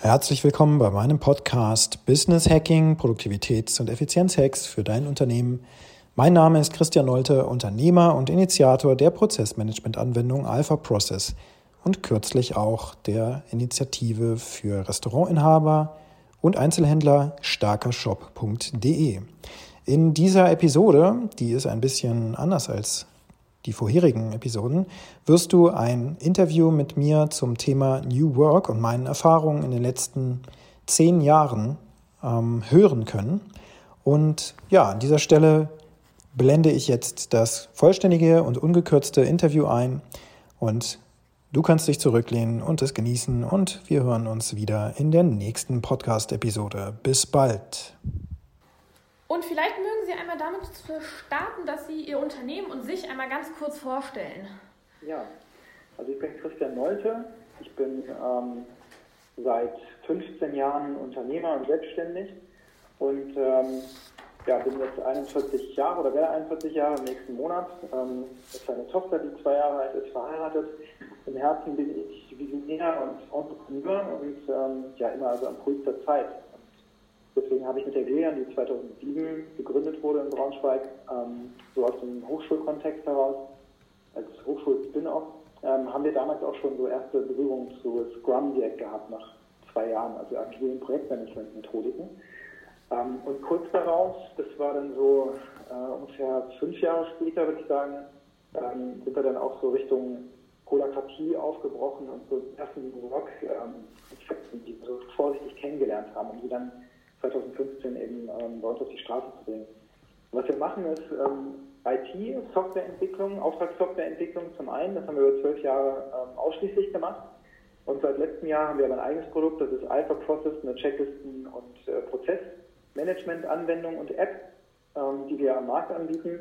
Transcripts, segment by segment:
Herzlich willkommen bei meinem Podcast Business Hacking, Produktivitäts- und Effizienzhacks für dein Unternehmen. Mein Name ist Christian Nolte, Unternehmer und Initiator der Prozessmanagement-Anwendung Alpha Process und kürzlich auch der Initiative für Restaurantinhaber und Einzelhändler starkershop.de. In dieser Episode, die ist ein bisschen anders als die vorherigen Episoden, wirst du ein Interview mit mir zum Thema New Work und meinen Erfahrungen in den letzten zehn Jahren ähm, hören können. Und ja, an dieser Stelle blende ich jetzt das vollständige und ungekürzte Interview ein und du kannst dich zurücklehnen und es genießen und wir hören uns wieder in der nächsten Podcast-Episode. Bis bald. Und vielleicht mögen Sie einmal damit starten, dass Sie Ihr Unternehmen und sich einmal ganz kurz vorstellen. Ja, also ich bin Christian Nolte. Ich bin ähm, seit 15 Jahren Unternehmer und selbstständig und ähm, ja, bin jetzt 41 Jahre oder werde 41 Jahre im nächsten Monat. Ähm, ist eine Tochter, die zwei Jahre alt ist, verheiratet. Im Herzen bin ich Visionär und Entrepreneur und ähm, ja immer also am Puls der Zeit. Deswegen habe ich mit der Glean, die 2007 gegründet wurde in Braunschweig, ähm, so aus dem Hochschulkontext heraus, als Hochschul-Spin-Off, ähm, haben wir damals auch schon so erste Berührungen zu Scrum direkt gehabt nach zwei Jahren, also agilen Projektmanagement-Methodiken. Ähm, und kurz darauf, das war dann so äh, ungefähr fünf Jahre später, würde ich sagen, ähm, sind wir dann auch so Richtung Holokratie aufgebrochen und so ersten Rock, ähm, die wir so vorsichtig kennengelernt haben und die dann 2015 eben ähm, bei uns auf die Straße zu bringen. Was wir machen ist ähm, IT, Softwareentwicklung, Auftragssoftwareentwicklung zum einen, das haben wir über zwölf Jahre ähm, ausschließlich gemacht. Und seit letztem Jahr haben wir aber ein eigenes Produkt, das ist Alpha Process, eine Checklisten- und äh, Prozessmanagement-Anwendung und App, ähm, die wir am Markt anbieten.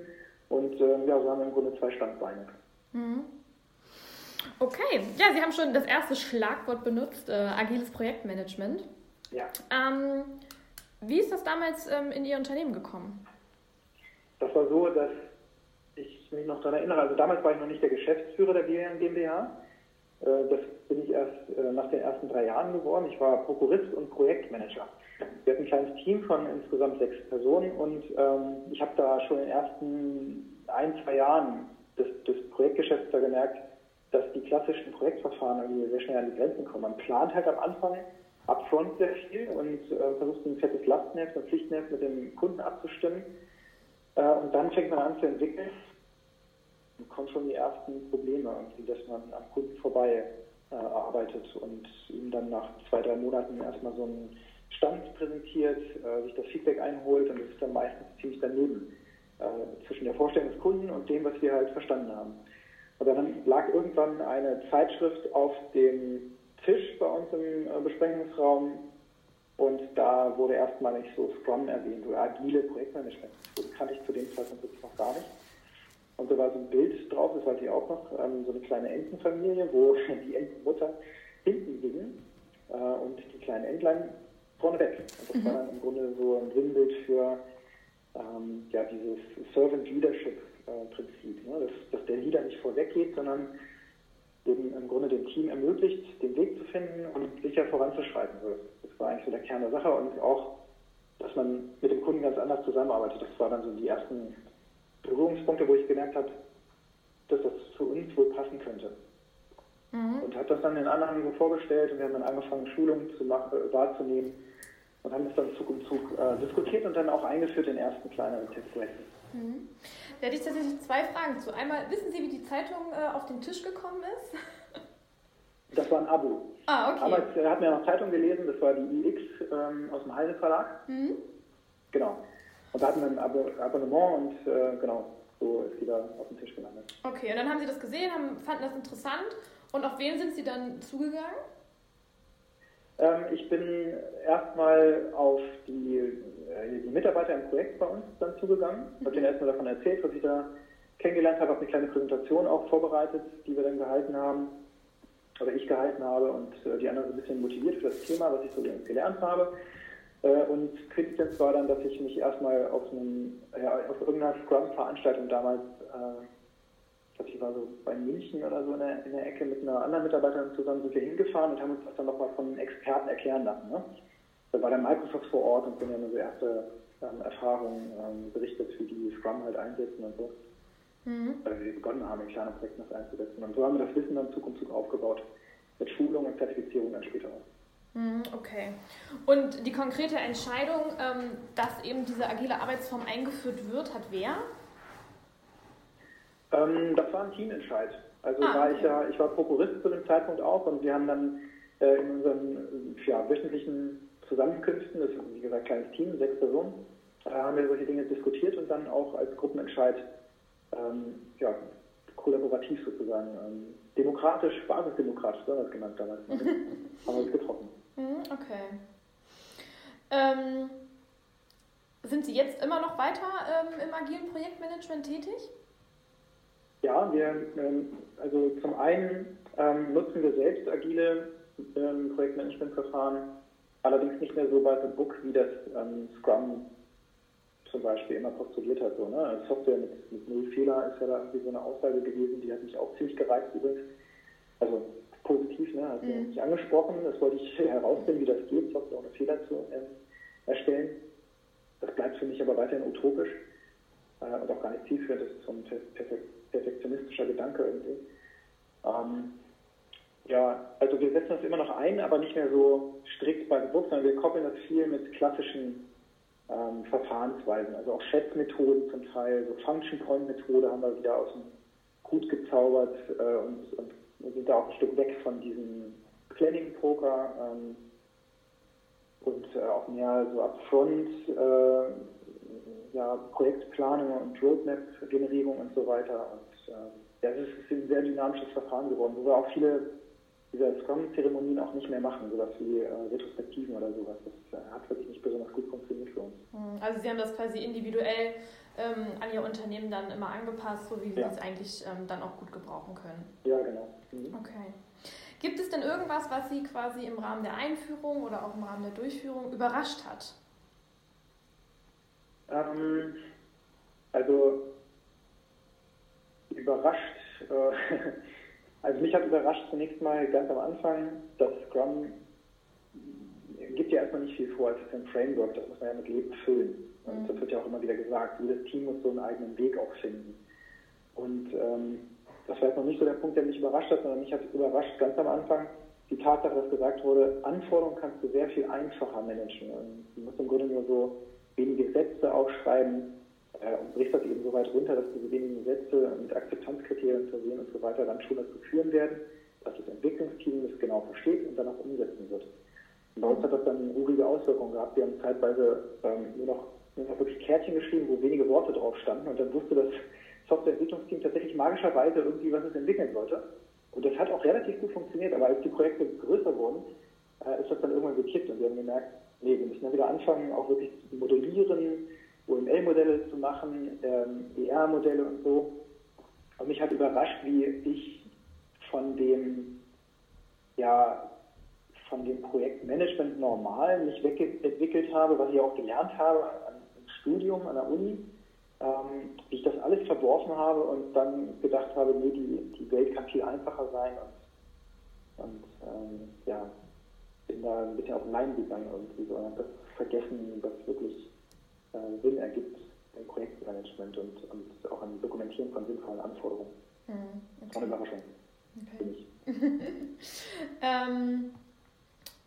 Und äh, ja, so haben wir im Grunde zwei Standbeine. Mhm. Okay, ja, Sie haben schon das erste Schlagwort benutzt, äh, agiles Projektmanagement. Ja. Ähm, wie ist das damals ähm, in Ihr Unternehmen gekommen? Das war so, dass ich mich noch daran erinnere, also damals war ich noch nicht der Geschäftsführer der GmbH. Äh, das bin ich erst äh, nach den ersten drei Jahren geworden. Ich war Prokurist und Projektmanager. Wir hatten ein kleines Team von insgesamt sechs Personen und ähm, ich habe da schon in den ersten ein, zwei Jahren des, des Projektgeschäfts da gemerkt, dass die klassischen Projektverfahren irgendwie sehr schnell an die Grenzen kommen. Man plant halt am Anfang upfront sehr viel und äh, versucht ein fettes Lastenheft, ein Pflichtenheft mit dem Kunden abzustimmen. Äh, und dann fängt man an zu entwickeln und kommen schon die ersten Probleme, dass man am Kunden vorbei äh, arbeitet und ihm dann nach zwei, drei Monaten erstmal so einen Stand präsentiert, äh, sich das Feedback einholt und das ist dann meistens ziemlich daneben äh, zwischen der Vorstellung des Kunden und dem, was wir halt verstanden haben. Und dann lag irgendwann eine Zeitschrift auf dem Tisch bei uns im äh, Besprechungsraum und da wurde erstmal nicht so Scrum erwähnt oder agile Projektmanagement. Das kannte ich zu dem Zeitpunkt wirklich noch gar nicht. Und da war so ein Bild drauf, das weiß ich auch noch, ähm, so eine kleine Entenfamilie, wo die Entenmutter hinten ging äh, und die kleinen Entlein vorne weg. Und das mhm. war dann im Grunde so ein Sinnbild für ähm, ja, dieses Servant Leadership äh, Prinzip, ne? dass, dass der Leader nicht vorweggeht, sondern eben im Grunde dem Team ermöglicht, den Weg zu finden und sicher voranzuschreiten. Das war eigentlich so der Kern der Sache und auch, dass man mit dem Kunden ganz anders zusammenarbeitet. Das waren dann so die ersten Berührungspunkte, wo ich gemerkt habe, dass das für uns wohl passen könnte. Mhm. Und habe das dann den anderen so vorgestellt und wir haben dann angefangen, Schulungen zu machen, äh, wahrzunehmen und haben das dann Zug um Zug äh, diskutiert und dann auch eingeführt in ersten kleineren Testprojekten. Mhm. Da hätte ich tatsächlich zwei Fragen zu. Einmal, wissen Sie, wie die Zeitung äh, auf den Tisch gekommen ist? Das war ein Abo. Ah, okay. Damals äh, hatten wir noch Zeitung gelesen, das war die iX ähm, aus dem Heise Verlag. Mhm. Genau. Und da hatten wir ein Abo Abonnement und äh, genau, so ist die da auf den Tisch gelandet. Okay, und dann haben Sie das gesehen, haben, fanden das interessant. Und auf wen sind Sie dann zugegangen? Ähm, ich bin erstmal auf die, äh, die, Mitarbeiter im Projekt bei uns dann zugegangen. Habe denen erstmal davon erzählt, was ich da kennengelernt habe, habe eine kleine Präsentation auch vorbereitet, die wir dann gehalten haben, oder ich gehalten habe und äh, die anderen ein bisschen motiviert für das Thema, was ich so gelernt habe. Äh, und Quintessenz war dann, dass ich mich erstmal auf, einem, ja, auf irgendeiner Scrum-Veranstaltung damals glaube, ich war so bei München oder so in der, in der Ecke mit einer anderen Mitarbeiterin zusammen, sind wir hingefahren und haben uns das dann nochmal von Experten erklären lassen. Ne? Da war der Microsoft vor Ort und sind ja nur so erste ähm, Erfahrungen ähm, berichtet, wie die Scrum halt einsetzen und so. Mhm. Weil wir begonnen haben, in kleinen Projekten das einzusetzen. Und so haben wir das Wissen dann Zug um Zug aufgebaut. Mit Schulung und Zertifizierung dann später auch. Mhm, okay. Und die konkrete Entscheidung, ähm, dass eben diese agile Arbeitsform eingeführt wird, hat wer? Ähm, das war ein Teamentscheid. Also ah, war ich ja, ich war Prokurist zu dem Zeitpunkt auch und wir haben dann äh, in unseren ja, wöchentlichen Zusammenkünften, das ist wie gesagt ein kleines Team, sechs Personen, äh, haben wir solche Dinge diskutiert und dann auch als Gruppenentscheid ähm, ja, kollaborativ sozusagen, ähm, demokratisch, basisdemokratisch, so haben wir es genannt damals, haben wir uns getroffen. Mhm, okay. Ähm, sind Sie jetzt immer noch weiter ähm, im agilen Projektmanagement tätig? Ja, wir, ähm, also zum einen ähm, nutzen wir selbst agile ähm, Projektmanagementverfahren, allerdings nicht mehr so bei the book, wie das ähm, Scrum zum Beispiel immer postuliert hat. So, ne? Software mit, mit null Fehler ist ja da irgendwie so eine Aussage gewesen, die hat mich auch ziemlich gereizt übrigens. Also positiv, ne? hat mhm. mich angesprochen, das wollte ich herausfinden, wie das geht, Software ohne Fehler zu äh, erstellen. Das bleibt für mich aber weiterhin utopisch äh, und auch gar nicht zielführend, das ist so ein perfekt perfektionistischer Gedanke irgendwie. Ähm, ja, also wir setzen das immer noch ein, aber nicht mehr so strikt bei Geburt, sondern wir koppeln das viel mit klassischen ähm, Verfahrensweisen, also auch Schätzmethoden zum Teil, so Function Point Methode haben wir wieder aus dem Hut gezaubert äh, und, und sind da auch ein Stück weg von diesem Planning Poker ähm, und äh, auch mehr so upfront äh, ja, Projektplanung und Roadmap-Generierung und so weiter. Und äh, ja, das ist ein sehr dynamisches Verfahren geworden, wo wir auch viele dieser Scrum-Zeremonien auch nicht mehr machen, sowas wie äh, Retrospektiven oder sowas. Das äh, hat wirklich nicht besonders gut funktioniert für uns. Hm, also Sie haben das quasi individuell ähm, an Ihr Unternehmen dann immer angepasst, so wie Sie ja. es eigentlich ähm, dann auch gut gebrauchen können. Ja, genau. Mhm. Okay. Gibt es denn irgendwas, was Sie quasi im Rahmen der Einführung oder auch im Rahmen der Durchführung überrascht hat? Ähm, also überrascht, äh, also mich hat überrascht zunächst mal ganz am Anfang, dass Scrum gibt ja erstmal nicht viel vor, es ist ein Framework, das muss man ja mit Leben füllen. Und mhm. das wird ja auch immer wieder gesagt, jedes Team muss so einen eigenen Weg auch finden. Und ähm, das war jetzt noch nicht so der Punkt, der mich überrascht hat, sondern mich hat überrascht ganz am Anfang die Tatsache, dass gesagt wurde, Anforderungen kannst du sehr viel einfacher managen. Und du musst im Grunde nur so wenige Sätze aufschreiben äh, und brichst das eben so weit runter, dass diese wenigen Sätze mit Akzeptanzkriterien versehen und so weiter dann schon dazu führen werden, dass das Entwicklungsteam das genau versteht und dann auch umsetzen wird. Und bei uns hat das dann urige Auswirkungen gehabt. Wir haben zeitweise ähm, nur, noch, nur noch wirklich Kärtchen geschrieben, wo wenige Worte drauf standen und dann wusste das Softwareentwicklungsteam tatsächlich magischerweise irgendwie, was es entwickeln sollte. Und das hat auch relativ gut funktioniert, aber als die Projekte größer wurden, äh, ist das dann irgendwann gekippt und wir haben gemerkt, nee, wir müssen dann wieder anfangen, auch wirklich zu modellieren, OML-Modelle zu machen, ähm, ER-Modelle und so. Und mich hat überrascht, wie ich von dem, ja, von dem Projektmanagement normal mich wegentwickelt habe, was ich auch gelernt habe im Studium an der Uni, ähm, wie ich das alles verworfen habe und dann gedacht habe, nee, die, die Welt kann viel einfacher sein und, und ähm, ja, bin da ein bisschen auf Leim gegangen irgendwie so und das vergessen, was wirklich äh, Sinn ergibt im Projektmanagement und, und auch im Dokumentieren von sinnvollen Anforderungen. Mhm, okay. War eine Überraschung. Okay. ähm,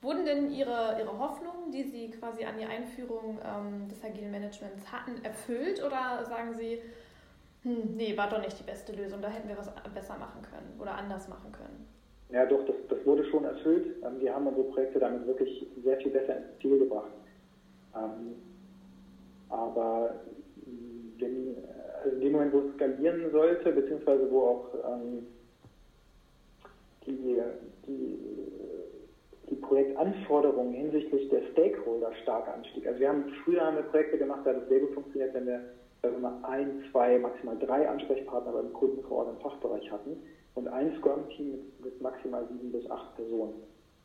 wurden denn Ihre, Ihre Hoffnungen, die Sie quasi an die Einführung ähm, des agilen Managements hatten, erfüllt oder sagen Sie, hm, nee, war doch nicht die beste Lösung, da hätten wir was besser machen können oder anders machen können? Ja, doch, das, das wurde schon erfüllt. Ähm, wir haben unsere Projekte damit wirklich sehr viel besser ins Ziel gebracht. Ähm, aber also in dem Moment, wo es skalieren sollte, beziehungsweise wo auch ähm, die, die, die Projektanforderungen hinsichtlich der Stakeholder stark anstieg. Also wir haben früher haben wir Projekte gemacht, da hat es sehr gut funktioniert, wenn wir wir ein, zwei, maximal drei Ansprechpartner beim Kunden vor Ort im Fachbereich hatten und ein Scrum-Team mit, mit, maximal sieben bis acht Personen.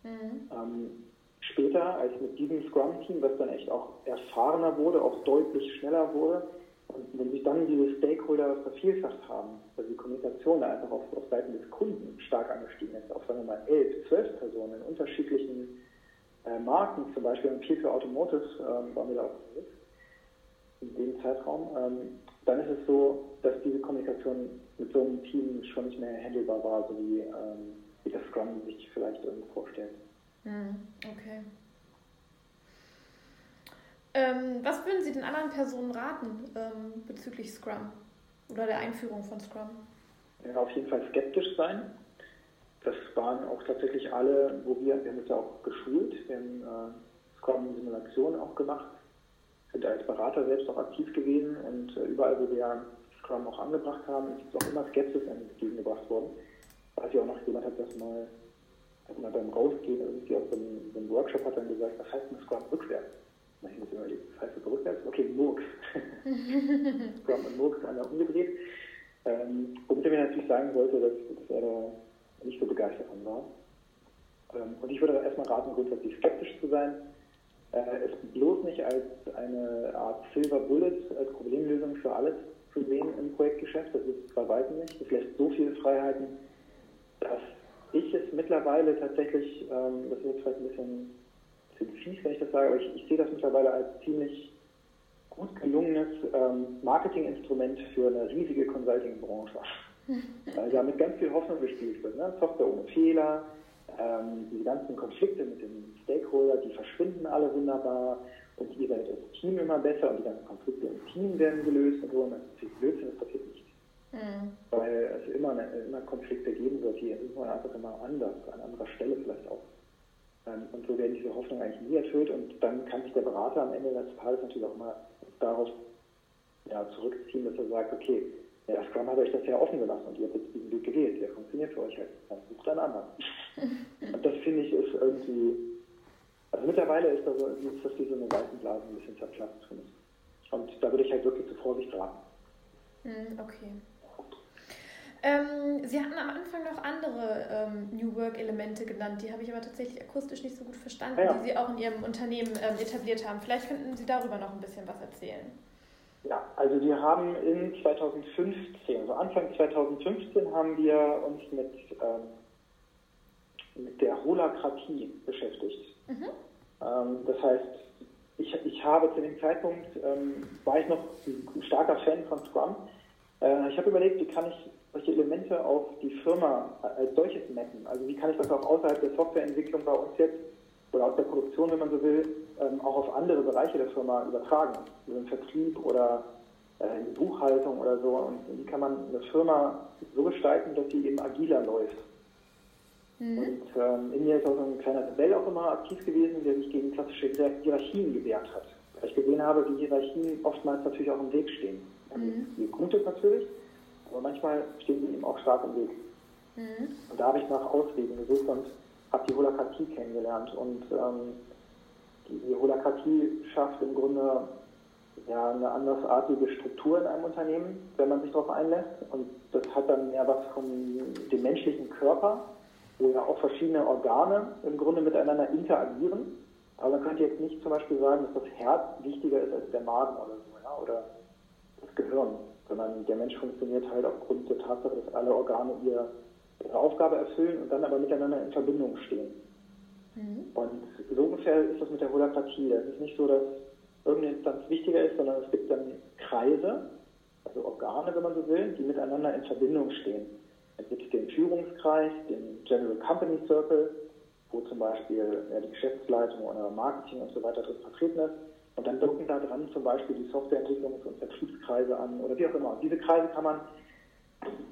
Mhm. Ähm, später, als mit diesem Scrum-Team, was dann echt auch erfahrener wurde, auch deutlich schneller wurde, Und wenn sich dann diese Stakeholder vervielfacht haben, also die Kommunikation einfach auf, auf Seiten des Kunden stark angestiegen ist, auf sagen wir mal elf, zwölf Personen in unterschiedlichen äh, Marken, zum Beispiel im viel für Automotive ähm, waren wir da auch unterwegs, in dem Zeitraum, ähm, dann ist es so, dass diese Kommunikation mit so einem Team schon nicht mehr handelbar war, so wie, ähm, wie das Scrum sich vielleicht irgendwo vorstellt. Hm, okay. Ähm, was würden Sie den anderen Personen raten ähm, bezüglich Scrum oder der Einführung von Scrum? Ja, auf jeden Fall skeptisch sein. Das waren auch tatsächlich alle, wo wir, wir haben es ja auch geschult, wir haben äh, Scrum-Simulationen auch gemacht, sind als Berater selbst auch aktiv gewesen und äh, überall, wo wir Scrum auch angebracht haben, ist auch immer Skepsis entgegengebracht worden. Weiß ich auch noch, jemand hat das mal, hat mal beim Rausgehen irgendwie aus einem, so einem Workshop hat dann gesagt, was heißt denn Scrum rückwärts? Na, ich muss überlegen, was heißt das rückwärts? Okay, Murks. Scrum und Murks einmal umgedreht. Ähm, womit er mir natürlich sagen wollte, dass, dass er da nicht so begeistert von war. Ähm, und ich würde erstmal raten, grundsätzlich skeptisch zu sein, äh, es bloß nicht als eine Art Silver Bullet, als Problemlösung für alles zu sehen im Projektgeschäft. Das ist bei weitem nicht. Das lässt so viele Freiheiten, dass ich es mittlerweile tatsächlich, ähm, das ist jetzt vielleicht ein bisschen, bisschen fies, wenn ich das sage, aber ich, ich sehe das mittlerweile als ziemlich gut gelungenes ähm, Marketinginstrument für eine riesige Consulting-Branche. Weil da mit ganz viel Hoffnung gespielt wird. Ne? Software ohne Fehler, ähm, die ganzen Konflikte mit den Stakeholdern, die verschwinden alle wunderbar und ihr werdet als Team immer besser und die ganzen Konflikte im Team werden gelöst und so. Und das ist natürlich Blödsinn, das passiert nicht. Mhm. Weil es immer, immer Konflikte geben wird, die irgendwann einfach immer anders, an anderer Stelle vielleicht auch. Ähm, und so werden diese Hoffnungen eigentlich nie erfüllt und dann kann sich der Berater am Ende des Tages natürlich auch mal darauf ja, zurückziehen, dass er sagt, okay, ja, Scrum hat euch das ja offen gelassen und ihr habt jetzt diesen Weg gewählt, der funktioniert für euch halt. Dann sucht einen anderen. und das finde ich ist irgendwie, also mittlerweile ist das, ist das wie so eine Seitenblase ein bisschen zerplatzt für mich. Und da würde ich halt wirklich zu Vorsicht raten. Hm, okay. Ähm, Sie hatten am Anfang noch andere ähm, New Work-Elemente genannt, die habe ich aber tatsächlich akustisch nicht so gut verstanden, ja. die Sie auch in Ihrem Unternehmen ähm, etabliert haben. Vielleicht könnten Sie darüber noch ein bisschen was erzählen. Ja, also wir haben in 2015, also Anfang 2015 haben wir uns mit, ähm, mit der Holakratie beschäftigt. Mhm. Ähm, das heißt, ich, ich habe zu dem Zeitpunkt, ähm, war ich noch ein starker Fan von Scrum. Äh, ich habe überlegt, wie kann ich solche Elemente auf die Firma als solches mappen? Also wie kann ich das auch außerhalb der Softwareentwicklung bei uns jetzt oder aus der Produktion, wenn man so will, ähm, auch auf andere Bereiche der Firma übertragen, also im Vertrieb oder äh, in Buchhaltung oder so. Und wie kann man eine Firma so gestalten, dass sie eben agiler läuft? Mhm. Und ähm, in mir ist auch so ein kleiner Rebell auch immer aktiv gewesen, der sich gegen klassische Hierarchien gewehrt hat. Weil ich gesehen habe, wie Hierarchien oftmals natürlich auch im Weg stehen. Mhm. Die Gutes natürlich, aber manchmal stehen sie eben auch stark im Weg. Mhm. Und da habe ich nach Auswegen gesucht und habe die Holakratie kennengelernt. Und ähm, die, die Holakratie schafft im Grunde ja, eine andersartige Struktur in einem Unternehmen, wenn man sich darauf einlässt. Und das hat dann mehr was von dem menschlichen Körper, wo ja auch verschiedene Organe im Grunde miteinander interagieren. Aber man könnte jetzt nicht zum Beispiel sagen, dass das Herz wichtiger ist als der Magen oder so, ja, oder das Gehirn, sondern der Mensch funktioniert halt aufgrund der Tatsache, dass alle Organe ihre, ihre Aufgabe erfüllen und dann aber miteinander in Verbindung stehen. Mhm. Und so ungefähr ist das mit der Holakratie. Es ist nicht so, dass irgendeine Instanz wichtiger ist, sondern es gibt dann Kreise, also Organe, wenn man so will, die miteinander in Verbindung stehen. Es gibt den Führungskreis, den General Company Circle, wo zum Beispiel ja, die Geschäftsleitung oder Marketing und so weiter drin vertreten ist. Und dann docken da dran zum Beispiel die Softwareentwicklungs- und Vertriebskreise an oder wie auch immer. Und diese Kreise kann man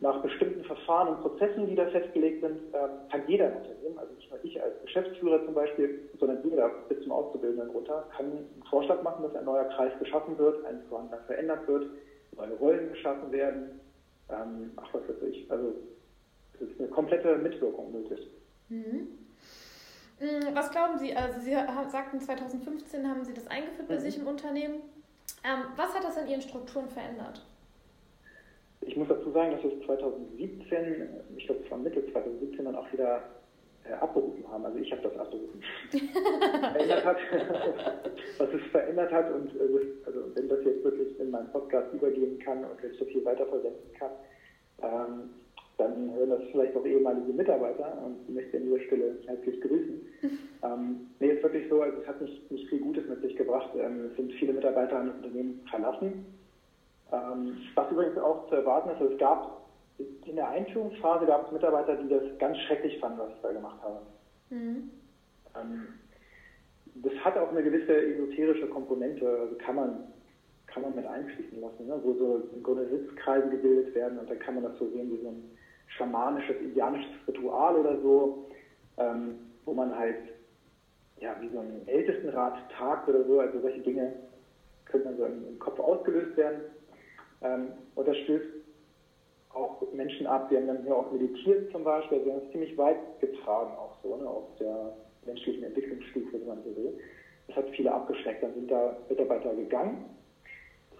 nach bestimmten Verfahren und Prozessen, die da festgelegt sind, ähm, kann jeder Unternehmen, also nicht nur ich als Geschäftsführer zum Beispiel, sondern jeder bis zum Auszubildenden runter, kann einen Vorschlag machen, dass ein neuer Kreis geschaffen wird, ein vorhandener verändert wird, neue Rollen geschaffen werden. Ähm, ach, was weiß ich. Also, ist eine komplette Mitwirkung möglich. Mhm. Mm, was glauben Sie? Also, Sie sagten, 2015 haben Sie das eingeführt bei mhm. sich im Unternehmen. Ähm, was hat das in Ihren Strukturen verändert? Ich muss dazu sagen, dass es 2017, ich glaube es war Mitte 2017 dann auch wieder äh, abberufen haben. Also ich habe das abberufen. verändert hat, was es verändert hat und äh, also wenn das jetzt wirklich in meinen Podcast übergehen kann und ich das hier weiterverwenden kann, ähm, dann hören das vielleicht auch ehemalige Mitarbeiter und ich möchte an dieser Stelle herzlich grüßen. ähm, nee, ist wirklich so, also es hat nicht, nicht viel Gutes mit sich gebracht. Ähm, es sind viele Mitarbeiter an das Unternehmen verlassen. Ähm, was übrigens auch zu erwarten ist, also es gab in der Einführungsphase gab es Mitarbeiter, die das ganz schrecklich fanden, was ich da gemacht habe. Mhm. Ähm, das hat auch eine gewisse esoterische Komponente, also kann man, kann man mit einfließen lassen, ne? wo so im Grunde Sitzkreise gebildet werden und dann kann man das so sehen wie so ein schamanisches, indianisches Ritual oder so, ähm, wo man halt ja, wie so ein Ältestenrat tagt oder so, also solche Dinge können dann so im, im Kopf ausgelöst werden. Ähm, und das stößt auch Menschen ab, die haben dann hier auch meditiert zum Beispiel, also haben es ziemlich weit getragen auch so, ne, auf der menschlichen Entwicklungsstufe, wenn man so will. Das hat viele abgeschreckt, dann sind da Mitarbeiter gegangen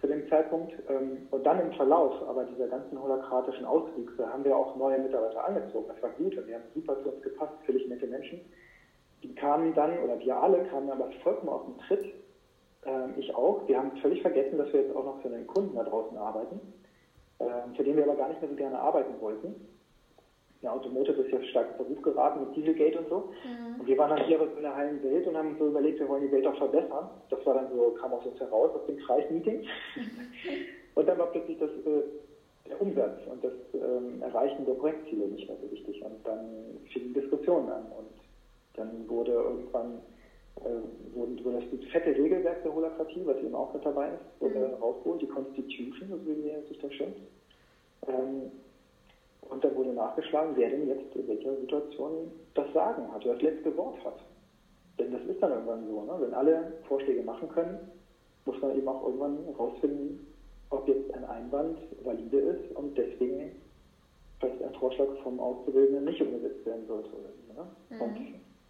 zu dem Zeitpunkt. Ähm, und dann im Verlauf aber dieser ganzen holakratischen Auswüchse haben wir auch neue Mitarbeiter angezogen. Das war gut und die haben super zu uns gepasst, völlig nette Menschen. Die kamen dann, oder wir alle kamen aber vollkommen auf den Tritt. Ähm, ich auch. Wir haben völlig vergessen, dass wir jetzt auch noch für den Kunden da draußen arbeiten ähm, für den wir aber gar nicht mehr so gerne arbeiten wollten. Der Automotive ist ja stark in Verruf geraten mit Dieselgate und so. Mhm. Und wir waren dann hier in der heilen Welt und haben uns so überlegt, wir wollen die Welt auch verbessern. Das war dann so, kam aus uns heraus aus dem Kreismeeting. und dann war plötzlich das, äh, der Umsatz und das ähm, Erreichen der Projektziele nicht mehr so wichtig. Und dann fingen Diskussionen an und dann wurde irgendwann äh, wurde, wurde das fette Regelwerk der Holokratie, was eben auch mit dabei ist, wurde mhm. rausgeholt, die Constitution, so wie sich das schimpft. Ähm, und da wurde nachgeschlagen, wer denn jetzt in welcher Situation das Sagen hat, wer das letzte Wort hat. Denn das ist dann irgendwann so, ne? wenn alle Vorschläge machen können, muss man eben auch irgendwann herausfinden, ob jetzt ein Einwand valide ist und deswegen vielleicht ein Vorschlag vom Auszubildenden nicht umgesetzt werden sollte. Oder so, ne? mhm. Und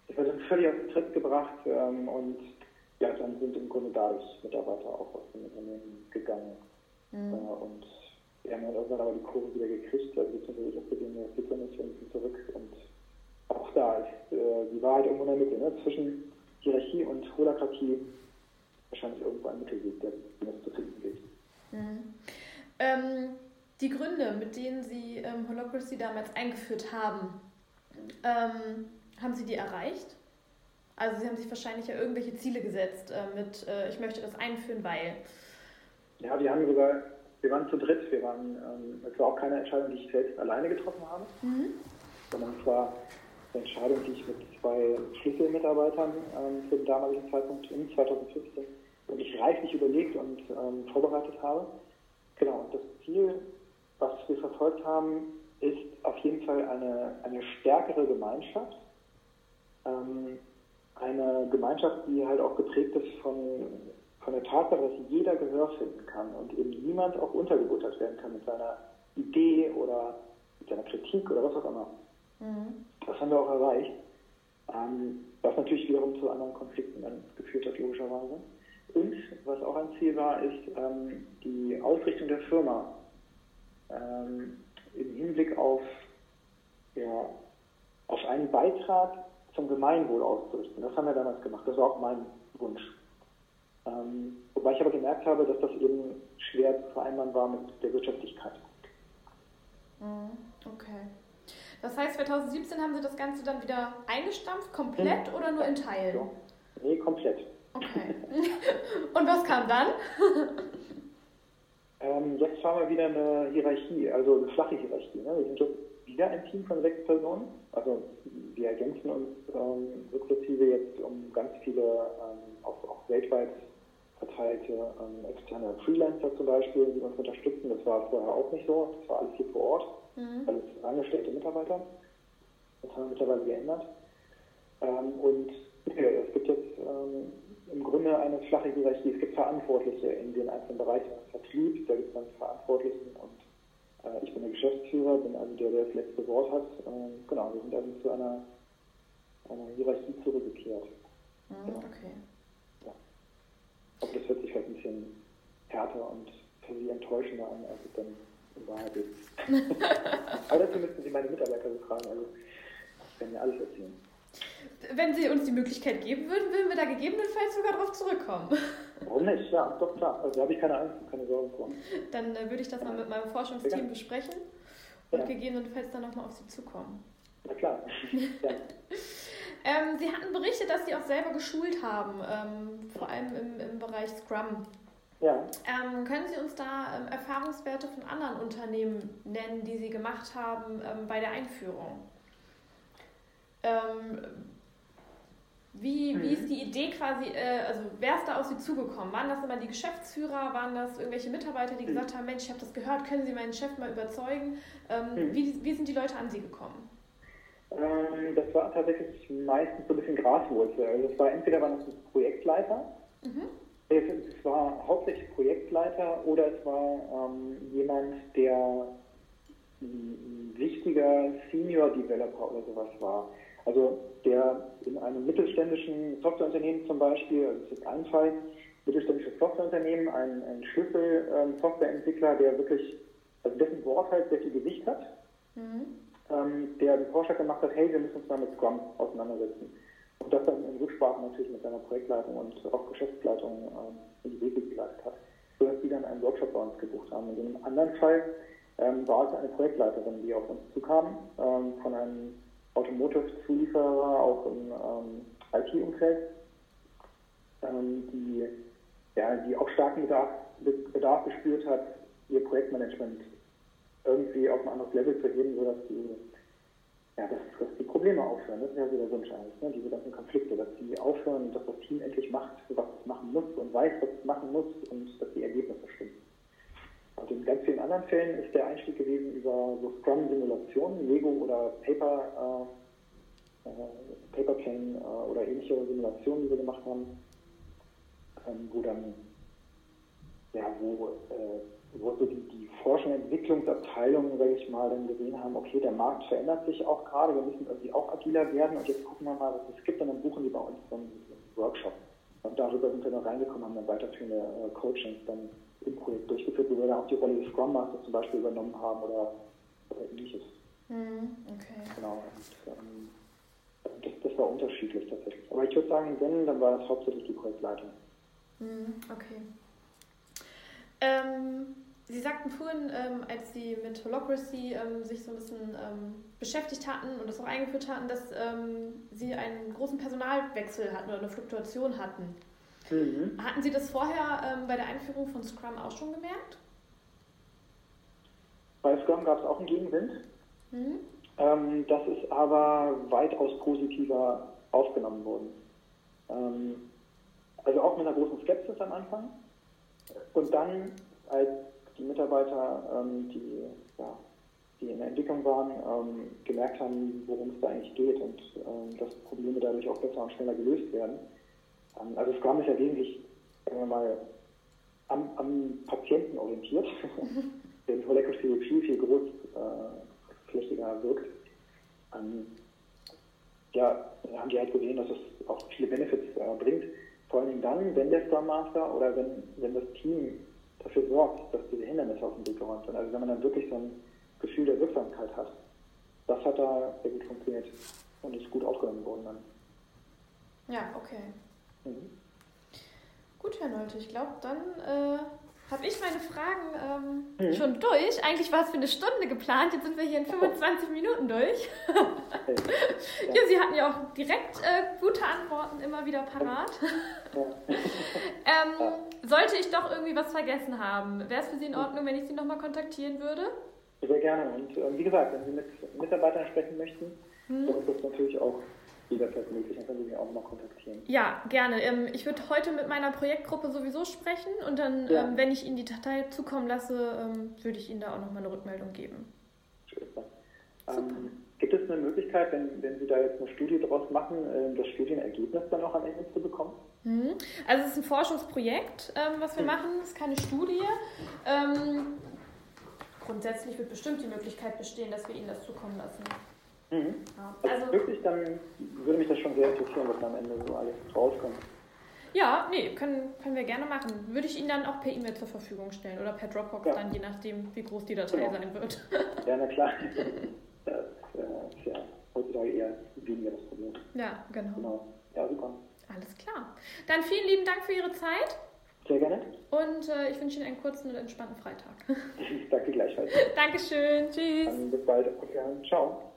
ich wurde völlig auf den Tritt gebracht ähm, und ja, dann sind im Grunde dadurch Mitarbeiter auch aus dem Unternehmen gegangen. Mhm. Äh, und wir haben dann irgendwann aber die Kurve wieder gekriegt, also beziehungsweise ich habe gesehen, wir fliegen nicht und zurück und auch da ist äh, die Wahrheit irgendwo in der Mitte, ne? zwischen Hierarchie und Holakratie wahrscheinlich irgendwo ein Mittelweg, der es zu finden gilt. Mhm. Ähm, die Gründe, mit denen Sie ähm, Holocracy damals eingeführt haben, ähm, haben Sie die erreicht? Also Sie haben sich wahrscheinlich ja irgendwelche Ziele gesetzt äh, mit, äh, ich möchte das einführen, weil. Ja, wir haben sogar, wir waren zu dritt. Wir waren, ähm, es war auch keine Entscheidung, die ich selbst alleine getroffen habe, mhm. sondern es war eine Entscheidung, die ich mit zwei Schlüsselmitarbeitern ähm, für den damaligen Zeitpunkt in 2015 wirklich reichlich überlegt und ähm, vorbereitet habe. Genau, und das Ziel, was wir verfolgt haben, ist auf jeden Fall eine, eine stärkere Gemeinschaft, ähm, eine Gemeinschaft, die halt auch geprägt ist von, von der Tatsache, dass jeder Gehör finden kann und eben niemand auch untergebuttert werden kann mit seiner Idee oder mit seiner Kritik oder was auch immer. Mhm. Das haben wir auch erreicht. Ähm, was natürlich wiederum zu anderen Konflikten dann geführt hat, logischerweise. Und was auch ein Ziel war, ist ähm, die Ausrichtung der Firma ähm, im Hinblick auf, ja, auf einen Beitrag zum Gemeinwohl auszurichten. Das haben wir damals gemacht. Das war auch mein Wunsch. Ähm, wobei ich aber gemerkt habe, dass das eben schwer zu vereinbaren war mit der Wirtschaftlichkeit. Mhm, okay. Das heißt, 2017 haben Sie das Ganze dann wieder eingestampft, komplett oder nur in Teilen? Ja. Nee, komplett. Okay. Und was kam dann? ähm, jetzt haben wir wieder eine Hierarchie, also eine flache Hierarchie. Ne? Wir sind jetzt wieder ein Team von sechs Personen. Also wir ergänzen uns ähm, sukzessive jetzt um ganz viele ähm, auch, auch, weltweit verteilte ähm, externe Freelancer zum Beispiel, die uns unterstützen. Das war vorher auch nicht so. Das war alles hier vor Ort, mhm. alles angestellte Mitarbeiter. Das haben wir mittlerweile geändert. Ähm, und ja, es gibt jetzt ähm, im Grunde eine flache Hierarchie. Es gibt Verantwortliche in den einzelnen Bereichen. Vertrieb, da gibt es dann Verantwortlichen und äh, ich bin der Geschäftsführer, bin also der, der das letzte Wort hat. Ähm, genau, wir sind also zu einer, einer Hierarchie zurückgekehrt. Mhm, genau. Okay. Das hört sich vielleicht ein bisschen härter und für Sie enttäuschender an, als es dann in Wahrheit ist. Aber dazu müssten Sie meine Mitarbeiter befragen. Also Ich kann mir alles erzählen. Wenn Sie uns die Möglichkeit geben würden, würden wir da gegebenenfalls sogar darauf zurückkommen. Warum nicht? Ja, doch klar. Also da habe ich keine Angst und keine Sorgen vor. Dann äh, würde ich das mal mit meinem Forschungsteam besprechen und ja. gegebenenfalls dann nochmal auf Sie zukommen. Na klar. ja. Ähm, Sie hatten berichtet, dass Sie auch selber geschult haben, ähm, vor allem im, im Bereich Scrum. Ja. Ähm, können Sie uns da ähm, Erfahrungswerte von anderen Unternehmen nennen, die Sie gemacht haben ähm, bei der Einführung? Ähm, wie, wie ist mhm. die Idee quasi, äh, also wer ist da auf Sie zugekommen? Waren das immer die Geschäftsführer? Waren das irgendwelche Mitarbeiter, die mhm. gesagt haben, Mensch, ich habe das gehört, können Sie meinen Chef mal überzeugen? Ähm, mhm. wie, wie sind die Leute an Sie gekommen? Ähm, das war tatsächlich meistens so ein bisschen Graswurzel. Also es war entweder waren das Projektleiter, mhm. es war hauptsächlich Projektleiter oder es war ähm, jemand, der ein wichtiger Senior Developer oder sowas war. Also der in einem mittelständischen Softwareunternehmen zum Beispiel, also das ist ein Fall, mittelständisches Softwareunternehmen, ein, ein Schlüssel-Softwareentwickler, der wirklich, also dessen Wort halt sehr viel Gewicht hat, mhm. Ähm, der den Vorschlag gemacht hat, hey, wir müssen uns mal mit Scrum auseinandersetzen. Und das dann in Rücksprache natürlich mit seiner Projektleitung und auch Geschäftsleitung ähm, in die Wege geleitet hat, sodass die dann einen Workshop bei uns gebucht haben. In einem anderen Fall ähm, war es eine Projektleiterin, die auf uns zukam, ähm, von einem Automotive-Zulieferer, auch im ähm, IT-Umfeld, ähm, die, ja, die auch starken Bedarf, Bedarf gespürt hat, ihr Projektmanagement irgendwie auf ein anderes Level zu heben, sodass die, ja, dass, dass die Probleme aufhören. Das ist ja so der Wunsch eigentlich, ne? diese ganzen Konflikte, dass die aufhören, dass das Team endlich macht, was es machen muss und weiß, was es machen muss und dass die Ergebnisse stimmen. Und in ganz vielen anderen Fällen ist der Einstieg gewesen über so Scrum-Simulationen, Lego oder Paper, äh, äh, Paperplane äh, oder ähnliche Simulationen, die wir gemacht haben, ähm, wo dann, ja, wo, äh, wo so die, die Forschung- und Entwicklungsabteilungen, sage ich mal, dann gesehen haben, okay, der Markt verändert sich auch gerade, wir müssen irgendwie auch agiler werden und jetzt gucken wir mal, was es gibt und dann buchen die bei uns so einen Workshop. Und darüber sind wir dann reingekommen, haben dann weiterführende äh, Coachings dann im Projekt durchgeführt, wo wir dann auch die Rolle des Scrum Masters zum Beispiel übernommen haben oder, oder ähnliches. Mhm, okay. Genau. Und, ähm, das, das, war unterschiedlich tatsächlich. Aber ich würde sagen, wenn, dann war das hauptsächlich die Projektleitung. Mhm, okay. Ähm, Sie sagten vorhin, ähm, als Sie mit Holocracy ähm, sich so ein bisschen ähm, beschäftigt hatten und das auch eingeführt hatten, dass ähm, Sie einen großen Personalwechsel hatten oder eine Fluktuation hatten. Mhm. Hatten Sie das vorher ähm, bei der Einführung von Scrum auch schon gemerkt? Bei Scrum gab es auch einen Gegenwind. Mhm. Das ist aber weitaus positiver aufgenommen worden. Also auch mit einer großen Skepsis am Anfang. Und dann, als die Mitarbeiter, ähm, die, ja, die in der Entwicklung waren, ähm, gemerkt haben, worum es da eigentlich geht und ähm, dass Probleme dadurch auch besser und schneller gelöst werden, ähm, also Scrum ist ja wesentlich, sagen wir mal, am, am Patienten orientiert, der in Holacracy viel, viel großflächiger äh, wirkt. Ähm, ja, haben die halt gesehen, dass es auch viele Benefits äh, bringt. Vor allem dann, wenn der Scrum Master oder wenn, wenn das Team dafür sorgt, dass diese Hindernisse auf den Weg geräumt sind. Also wenn man dann wirklich so ein Gefühl der Wirksamkeit hat. Das hat da sehr gut funktioniert und ist gut aufgenommen worden dann. Ja, okay. Mhm. Gut, Herr Nolte, ich glaube, dann äh, habe ich meine Fragen ähm, mhm. schon durch. Eigentlich war es für eine Stunde geplant, jetzt sind wir hier in 25 oh. Minuten durch. ja. Sie hatten ja auch direkt äh, gute Antworten immer wieder parat. ähm. Sollte ich doch irgendwie was vergessen haben, wäre es für Sie in Ordnung, wenn ich Sie nochmal kontaktieren würde? Sehr gerne. Und äh, wie gesagt, wenn Sie mit Mitarbeitern sprechen möchten, hm. dann ist das natürlich auch jederzeit möglich, dann können Sie mich auch noch kontaktieren. Ja, gerne. Ähm, ich würde heute mit meiner Projektgruppe sowieso sprechen und dann, ja. Ähm, wenn ich Ihnen die Datei zukommen lasse, ähm, würde ich Ihnen da auch nochmal eine Rückmeldung geben. Super. Ähm, gibt es eine Möglichkeit, wenn, wenn Sie da jetzt eine Studie draus machen, äh, das Studienergebnis dann auch am Ende zu bekommen? Mhm. Also es ist ein Forschungsprojekt, was wir mhm. machen, es ist keine Studie. grundsätzlich wird bestimmt die Möglichkeit bestehen, dass wir Ihnen das zukommen lassen. Mhm. Also, wirklich, dann würde mich das schon sehr interessieren, was am Ende so alles rauskommt. Ja, nee, können, können wir gerne machen. Würde ich Ihnen dann auch per E-Mail zur Verfügung stellen oder per Dropbox ja. dann, je nachdem, wie groß die Datei genau. sein wird. Ja, na klar. Das äh, ist ja heutzutage eher weniger das Problem. Ja, genau. Genau. Ja, super. Alles klar. Dann vielen lieben Dank für Ihre Zeit. Sehr gerne. Und äh, ich wünsche Ihnen einen kurzen und entspannten Freitag. Danke gleichfalls. Dankeschön. Tschüss. Dann bis bald. Ciao.